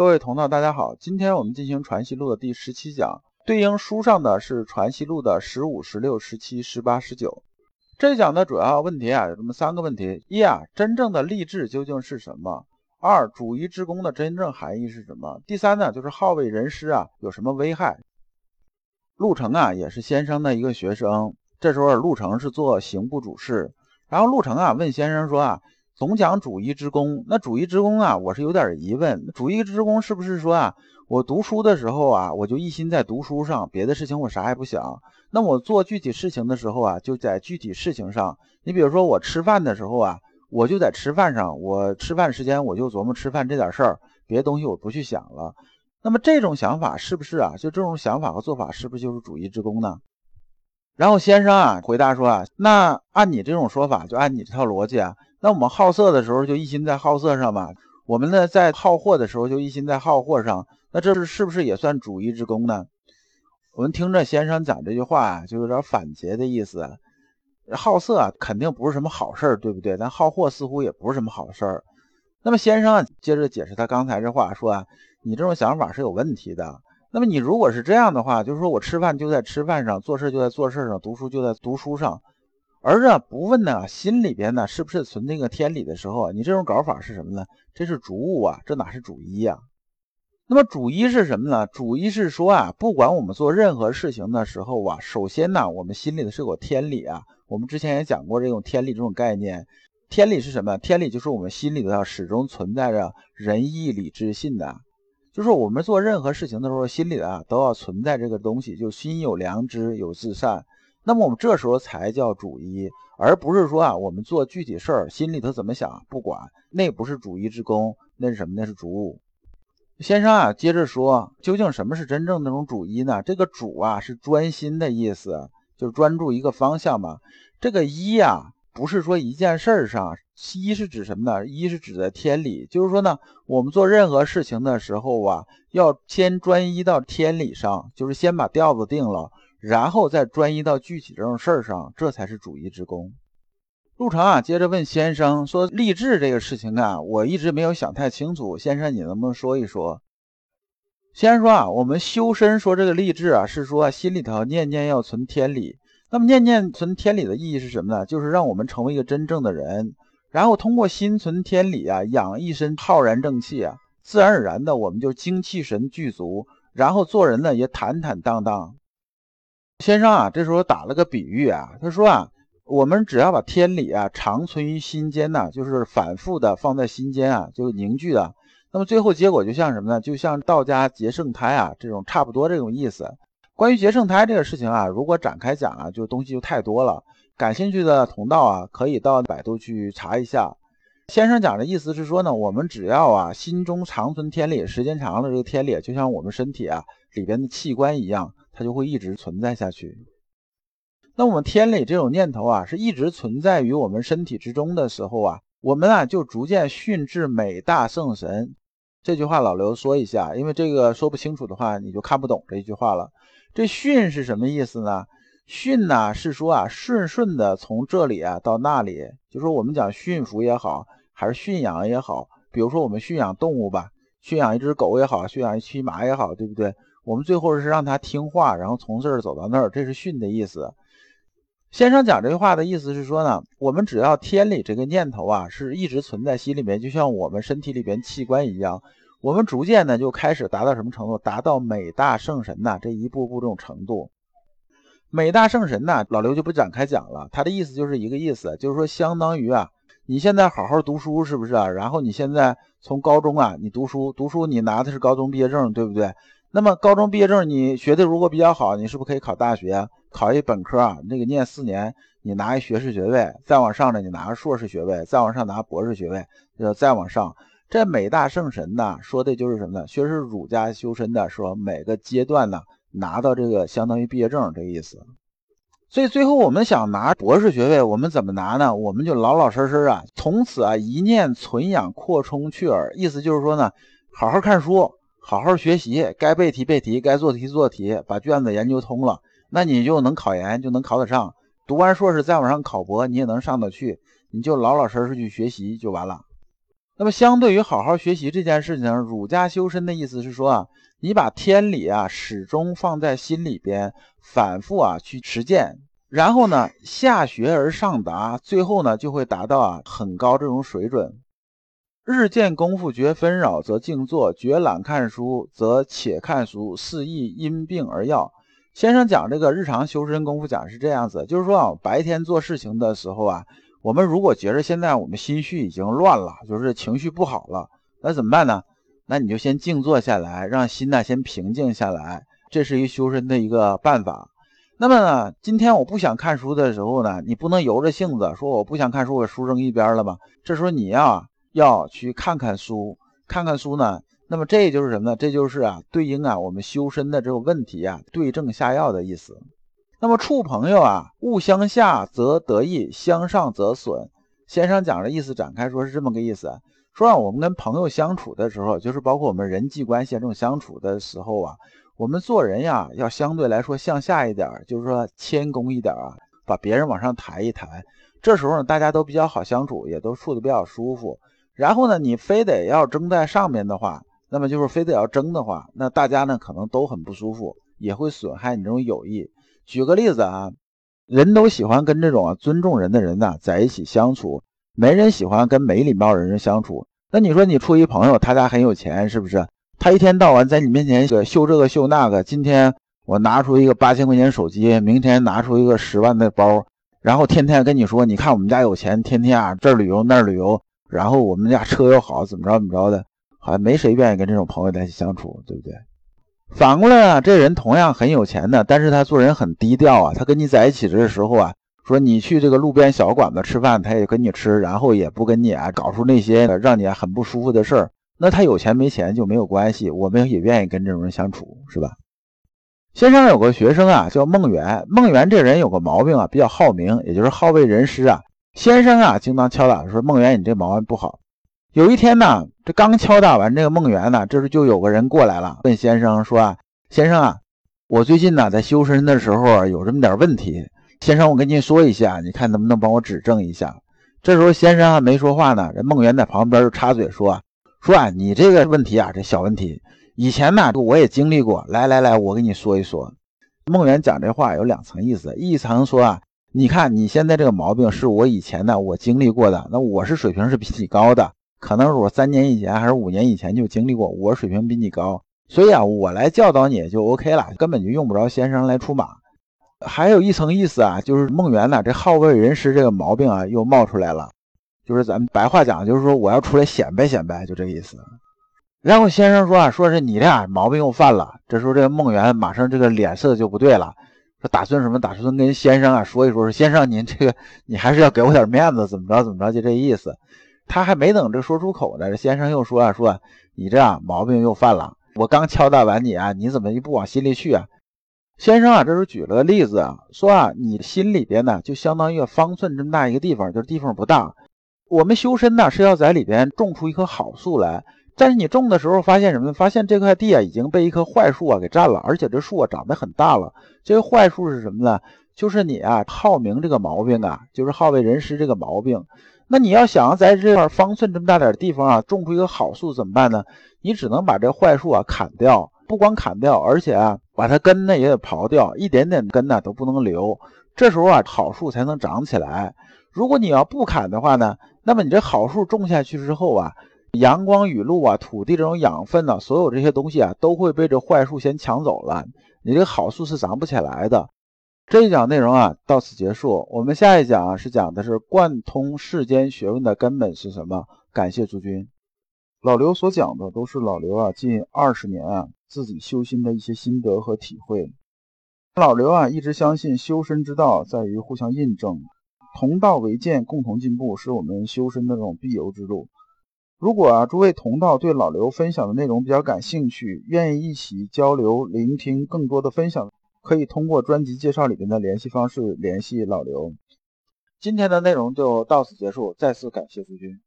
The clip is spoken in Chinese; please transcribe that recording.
各位同道，大家好。今天我们进行《传习录》的第十七讲，对应书上的是《传习录》的十五、十六、十七、十八、十九。这讲的主要问题啊，有这么三个问题：一啊，真正的立志究竟是什么？二，主义之功的真正含义是什么？第三呢，就是好为人师啊，有什么危害？陆程啊，也是先生的一个学生。这时候陆程是做刑部主事，然后陆程啊问先生说啊。总讲主义之功，那主义之功啊，我是有点疑问。主义之功是不是说啊，我读书的时候啊，我就一心在读书上，别的事情我啥也不想。那我做具体事情的时候啊，就在具体事情上。你比如说我吃饭的时候啊，我就在吃饭上，我吃饭时间我就琢磨吃饭这点事儿，别的东西我不去想了。那么这种想法是不是啊？就这种想法和做法是不是就是主义之功呢？然后先生啊回答说啊，那按你这种说法，就按你这套逻辑啊。那我们好色的时候就一心在好色上嘛，我们呢在好货的时候就一心在好货上，那这是是不是也算主义之功呢？我们听着先生讲这句话啊，就有点反诘的意思。好色，肯定不是什么好事儿，对不对？但好货似乎也不是什么好事儿。那么先生，接着解释他刚才这话，说啊，你这种想法是有问题的。那么你如果是这样的话，就是说我吃饭就在吃饭上，做事就在做事上，读书就在读书上。而啊，不问呢，心里边呢是不是存那个天理的时候啊，你这种搞法是什么呢？这是主物啊，这哪是主一呀？那么主一是什么呢？主一是说啊，不管我们做任何事情的时候啊，首先呢，我们心里的是有天理啊。我们之前也讲过这种天理这种概念。天理是什么？天理就是我们心里头始终存在着仁义礼智信的，就是我们做任何事情的时候，心里啊都要存在这个东西，就心有良知，有自善。那么我们这时候才叫主一，而不是说啊，我们做具体事儿心里头怎么想不管，那不是主一之功，那是什么？那是主物。先生啊，接着说，究竟什么是真正那种主一呢？这个主啊，是专心的意思，就是专注一个方向嘛。这个一啊，不是说一件事儿上，一是指什么呢？一是指的天理，就是说呢，我们做任何事情的时候啊，要先专一到天理上，就是先把调子定了。然后再专一到具体这种事儿上，这才是主义之功。陆程啊，接着问先生说：“立志这个事情啊，我一直没有想太清楚。先生，你能不能说一说？”先生说啊，我们修身说这个立志啊，是说心里头念念要存天理。那么念念存天理的意义是什么呢？就是让我们成为一个真正的人，然后通过心存天理啊，养一身浩然正气啊，自然而然的我们就精气神具足，然后做人呢也坦坦荡荡。先生啊，这时候打了个比喻啊，他说啊，我们只要把天理啊长存于心间呐，就是反复的放在心间啊，就凝聚的，那么最后结果就像什么呢？就像道家结圣胎啊，这种差不多这种意思。关于结圣胎这个事情啊，如果展开讲啊，就东西就太多了。感兴趣的同道啊，可以到百度去查一下。先生讲的意思是说呢，我们只要啊心中长存天理，时间长了，这个天理就像我们身体啊里边的器官一样。它就会一直存在下去。那我们天理这种念头啊，是一直存在于我们身体之中的时候啊，我们啊就逐渐训至美大圣神。这句话老刘说一下，因为这个说不清楚的话，你就看不懂这一句话了。这训是什么意思呢？训呢是说啊，顺顺的从这里啊到那里，就说我们讲驯服也好，还是驯养也好，比如说我们驯养动物吧，驯养一只狗也好，驯养一匹马也好，对不对？我们最后是让他听话，然后从这儿走到那儿，这是训的意思。先生讲这句话的意思是说呢，我们只要天理这个念头啊，是一直存在心里面，就像我们身体里边器官一样，我们逐渐呢就开始达到什么程度？达到美大圣神呐这一步步这种程度。美大圣神呐，老刘就不展开讲了，他的意思就是一个意思，就是说相当于啊，你现在好好读书是不是啊？然后你现在从高中啊，你读书读书，你拿的是高中毕业证，对不对？那么高中毕业证你学的如果比较好，你是不是可以考大学？考一本科啊，那个念四年，你拿一学士学位，再往上呢，你拿个硕士学位，再往上拿博士学位，呃，再往上，这美大圣神呢，说的就是什么呢？学是儒家修身的，说每个阶段呢，拿到这个相当于毕业证这个意思。所以最后我们想拿博士学位，我们怎么拿呢？我们就老老实实啊，从此啊一念存养，扩充去耳，意思就是说呢，好好看书。好好学习，该背题背题，该做题做题，把卷子研究通了，那你就能考研，就能考得上。读完硕士再往上考博，你也能上得去。你就老老实实去学习就完了。那么相对于好好学习这件事情，儒家修身的意思是说啊，你把天理啊始终放在心里边，反复啊去实践，然后呢下学而上达，最后呢就会达到啊很高这种水准。日见功夫觉纷扰，则静坐；觉懒看书，则且看书。四亦因病而要。先生讲这个日常修身功夫讲是这样子，就是说啊，白天做事情的时候啊。我们如果觉着现在我们心绪已经乱了，就是情绪不好了，那怎么办呢？那你就先静坐下来，让心呢先平静下来，这是一修身的一个办法。那么呢，今天我不想看书的时候呢，你不能由着性子说我不想看书，我书扔一边了吧？这时候你呀要去看看书，看看书呢，那么这就是什么呢？这就是啊对应啊我们修身的这个问题啊，对症下药的意思。那么处朋友啊，勿相下则得益，相上则损。先生讲的意思展开说是这么个意思，说啊，我们跟朋友相处的时候，就是包括我们人际关系这种相处的时候啊，我们做人呀，要相对来说向下一点，就是说谦恭一点啊，把别人往上抬一抬。这时候呢，大家都比较好相处，也都处的比较舒服。然后呢，你非得要争在上面的话，那么就是非得要争的话，那大家呢可能都很不舒服，也会损害你这种友谊。举个例子啊，人都喜欢跟这种啊尊重人的人呐在一起相处，没人喜欢跟没礼貌的人相处。那你说你处一朋友，他家很有钱，是不是？他一天到晚在你面前秀这个秀那个，今天我拿出一个八千块钱手机，明天拿出一个十万的包，然后天天跟你说，你看我们家有钱，天天啊这儿旅游那儿旅游，然后我们家车又好，怎么着怎么着的，好像没谁愿意跟这种朋友在一起相处，对不对？反过来啊，这人同样很有钱的，但是他做人很低调啊。他跟你在一起的时候啊，说你去这个路边小馆子吃饭，他也跟你吃，然后也不跟你啊搞出那些让你很不舒服的事儿。那他有钱没钱就没有关系，我们也愿意跟这种人相处，是吧？先生有个学生啊，叫孟元。孟元这人有个毛病啊，比较好名，也就是好为人师啊。先生啊，经常敲打说：“梦圆，你这毛病不好。”有一天呢，这刚敲打完这个梦圆呢，这时就有个人过来了，问先生说：“啊，先生啊，我最近呢在修身的时候有这么点问题，先生我跟您说一下，你看能不能帮我指正一下？”这时候先生还没说话呢，这梦圆在旁边就插嘴说：“说啊，你这个问题啊，这小问题，以前呢我也经历过，来来来，我跟你说一说。”梦圆讲这话有两层意思，一层说啊，你看你现在这个毛病是我以前呢我经历过的，那我是水平是比你高的。可能是我三年以前还是五年以前就经历过，我水平比你高，所以啊，我来教导你就 OK 了，根本就用不着先生来出马。还有一层意思啊，就是梦圆呢这好为人师这个毛病啊又冒出来了，就是咱们白话讲，就是说我要出来显摆显摆，就这个意思。然后先生说啊，说是你俩毛病又犯了。这时候这个梦圆马上这个脸色就不对了，说打算什么？打算跟先生啊说一说，说先生您这个你还是要给我点面子，怎么着怎么着，就这意思。他还没等这说出口呢，这先生又说啊，说你这样毛病又犯了。我刚敲打完你啊，你怎么就不往心里去啊？先生啊，这时候举了个例子啊，说啊，你心里边呢就相当于方寸这么大一个地方，就是地方不大。我们修身呢是要在里边种出一棵好树来，但是你种的时候发现什么呢？发现这块地啊已经被一棵坏树啊给占了，而且这树啊长得很大了。这个坏树是什么呢？就是你啊好名这个毛病啊，就是好为人师这个毛病。那你要想在这块方寸这么大点地方啊，种出一个好树怎么办呢？你只能把这坏树啊砍掉，不光砍掉，而且啊把它根呢也得刨掉，一点点根呢都不能留。这时候啊好树才能长起来。如果你要不砍的话呢，那么你这好树种下去之后啊，阳光雨露啊，土地这种养分呢，所有这些东西啊都会被这坏树先抢走了，你这个好树是长不起来的。这一讲内容啊，到此结束。我们下一讲啊，是讲的是贯通世间学问的根本是什么？感谢诸君。老刘所讲的都是老刘啊近二十年啊自己修心的一些心得和体会。老刘啊一直相信修身之道在于互相印证，同道为鉴，共同进步，是我们修身的这种必由之路。如果啊诸位同道对老刘分享的内容比较感兴趣，愿意一起交流、聆听更多的分享。可以通过专辑介绍里面的联系方式联系老刘。今天的内容就到此结束，再次感谢诸君。